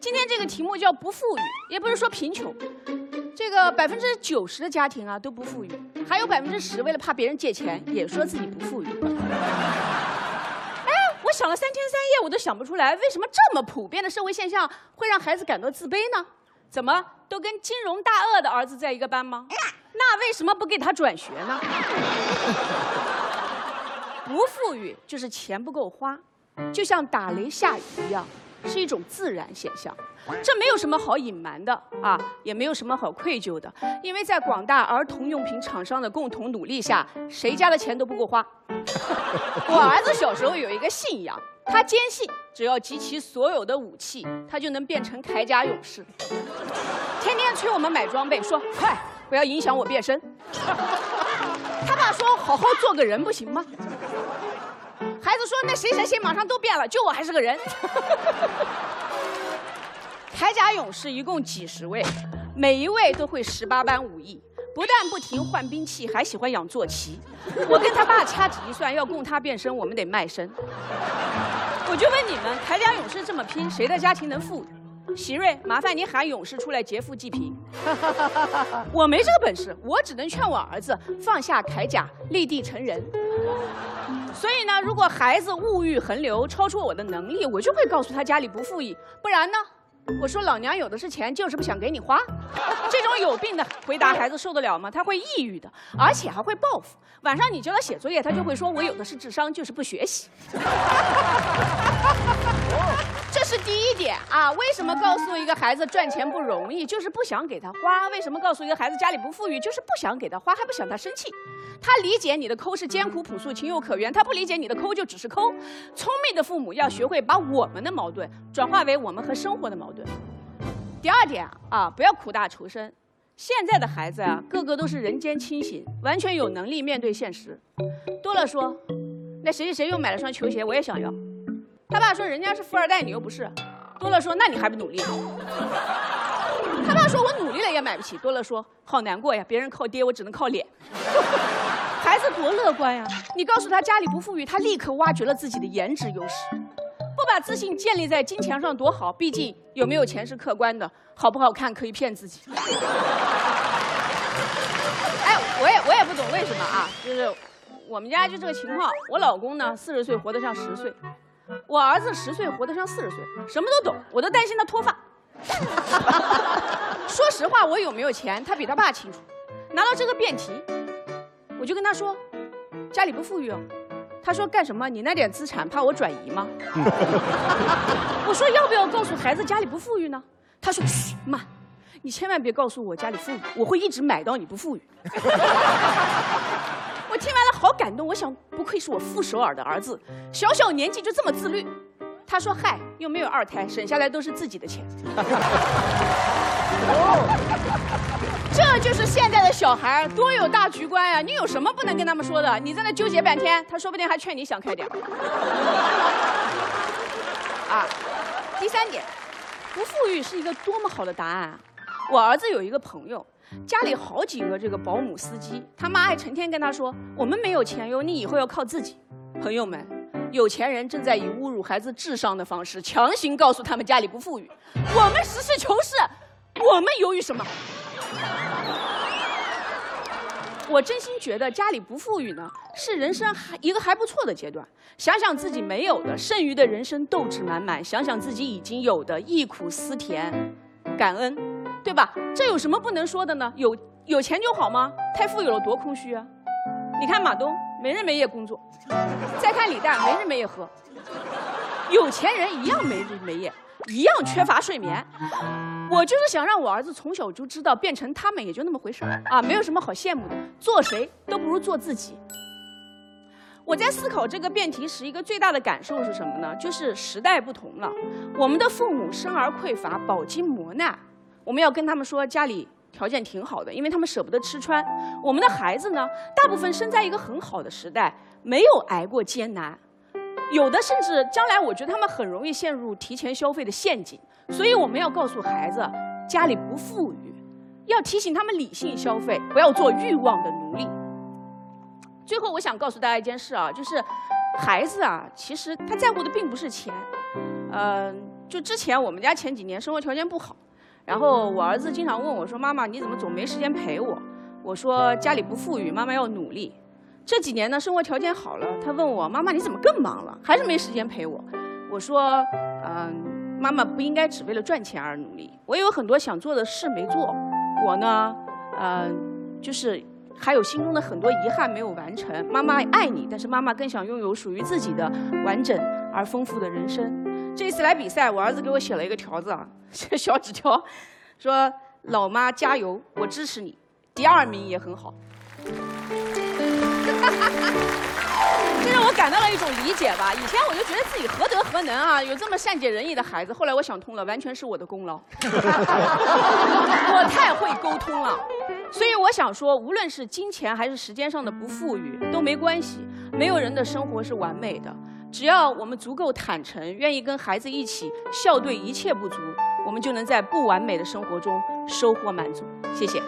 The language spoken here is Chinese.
今天这个题目叫不富裕，也不是说贫穷。这个百分之九十的家庭啊都不富裕，还有百分之十为了怕别人借钱，也说自己不富裕。哎，我想了三天三夜，我都想不出来，为什么这么普遍的社会现象会让孩子感到自卑呢？怎么都跟金融大鳄的儿子在一个班吗？那为什么不给他转学呢？不富裕就是钱不够花，就像打雷下雨一样，是一种自然现象。这没有什么好隐瞒的啊，也没有什么好愧疚的，因为在广大儿童用品厂商的共同努力下，谁家的钱都不够花。我儿子小时候有一个信仰，他坚信只要集齐所有的武器，他就能变成铠甲勇士。天天催我们买装备，说快不要影响我变身。他爸说好好做个人不行吗？都说那谁谁谁马上都变了，就我还是个人。铠甲勇士一共几十位，每一位都会十八般武艺，不但不停换兵器，还喜欢养坐骑。我跟他爸掐指一算，要供他变身，我们得卖身。我就问你们，铠甲勇士这么拼，谁的家庭能富裕？喜瑞，麻烦你喊勇士出来劫富济贫。我没这个本事，我只能劝我儿子放下铠甲，立地成人。所以呢，如果孩子物欲横流，超出我的能力，我就会告诉他家里不富裕，不然呢？我说老娘有的是钱，就是不想给你花。这种有病的回答，孩子受得了吗？他会抑郁的，而且还会报复。晚上你叫他写作业，他就会说：“我有的是智商，就是不学习。”为什么告诉一个孩子赚钱不容易，就是不想给他花？为什么告诉一个孩子家里不富裕，就是不想给他花，还不想他生气？他理解你的抠是艰苦朴素、情有可原，他不理解你的抠就只是抠。聪明的父母要学会把我们的矛盾转化为我们和生活的矛盾。第二点啊，不要苦大仇深。现在的孩子啊，个个都是人间清醒，完全有能力面对现实。多了说，那谁谁谁又买了双球鞋，我也想要。他爸说：“人家是富二代，你又不是。”多乐说：“那你还不努力？”他爸说：“我努力了也买不起。”多乐说：“好难过呀，别人靠爹，我只能靠脸。”孩子多乐观呀！你告诉他家里不富裕，他立刻挖掘了自己的颜值优势，不把自信建立在金钱上多好。毕竟有没有钱是客观的，好不好看可以骗自己。哎，我也我也不懂为什么啊，就是我们家就这个情况。我老公呢，四十岁活得像十岁。我儿子十岁活得像四十岁，什么都懂，我都担心他脱发。说实话，我有没有钱，他比他爸清楚。拿到这个辩题，我就跟他说，家里不富裕哦。他说干什么？你那点资产怕我转移吗？我说要不要告诉孩子家里不富裕呢？他说嘘，妈，你千万别告诉我家里富裕，我会一直买到你不富裕。我听完了，好感动。我想，不愧是我傅首尔的儿子，小小年纪就这么自律。他说：“嗨，又没有二胎，省下来都是自己的钱。”这就是现在的小孩多有大局观呀！你有什么不能跟他们说的？你在那纠结半天，他说不定还劝你想开点。啊，第三点，不富裕是一个多么好的答案啊！我儿子有一个朋友。家里好几个这个保姆司机，他妈还成天跟他说：“我们没有钱哟，你以后要靠自己。”朋友们，有钱人正在以侮辱孩子智商的方式强行告诉他们家里不富裕。我们实事求是，我们犹豫什么？我真心觉得家里不富裕呢，是人生还一个还不错的阶段。想想自己没有的，剩余的人生斗志满满；想想自己已经有的，忆苦思甜，感恩。对吧？这有什么不能说的呢？有有钱就好吗？太富有了多空虚啊！你看马东没日没夜工作，再看李诞没日没夜喝，有钱人一样没日没夜，一样缺乏睡眠。我就是想让我儿子从小就知道，变成他们也就那么回事儿啊，没有什么好羡慕的。做谁都不如做自己。我在思考这个辩题时，一个最大的感受是什么呢？就是时代不同了，我们的父母生而匮乏，饱经磨难。我们要跟他们说，家里条件挺好的，因为他们舍不得吃穿。我们的孩子呢，大部分生在一个很好的时代，没有挨过艰难，有的甚至将来，我觉得他们很容易陷入提前消费的陷阱。所以我们要告诉孩子，家里不富裕，要提醒他们理性消费，不要做欲望的奴隶。最后，我想告诉大家一件事啊，就是孩子啊，其实他在乎的并不是钱，嗯。就之前我们家前几年生活条件不好，然后我儿子经常问我说：“妈妈，你怎么总没时间陪我？”我说：“家里不富裕，妈妈要努力。”这几年呢，生活条件好了，他问我：“妈妈，你怎么更忙了？还是没时间陪我？”我说：“嗯，妈妈不应该只为了赚钱而努力。我有很多想做的事没做，我呢，嗯，就是还有心中的很多遗憾没有完成。妈妈爱你，但是妈妈更想拥有属于自己的完整而丰富的人生。这一次来比赛，我儿子给我写了一个条子啊，写小纸条，说：老妈加油，我支持你。第二名也很好。这让我感到了一种理解吧。以前我就觉得自己何德何能啊，有这么善解人意的孩子。后来我想通了，完全是我的功劳。我太会沟通了，所以我想说，无论是金钱还是时间上的不富裕都没关系。没有人的生活是完美的，只要我们足够坦诚，愿意跟孩子一起笑对一切不足，我们就能在不完美的生活中收获满足。谢谢。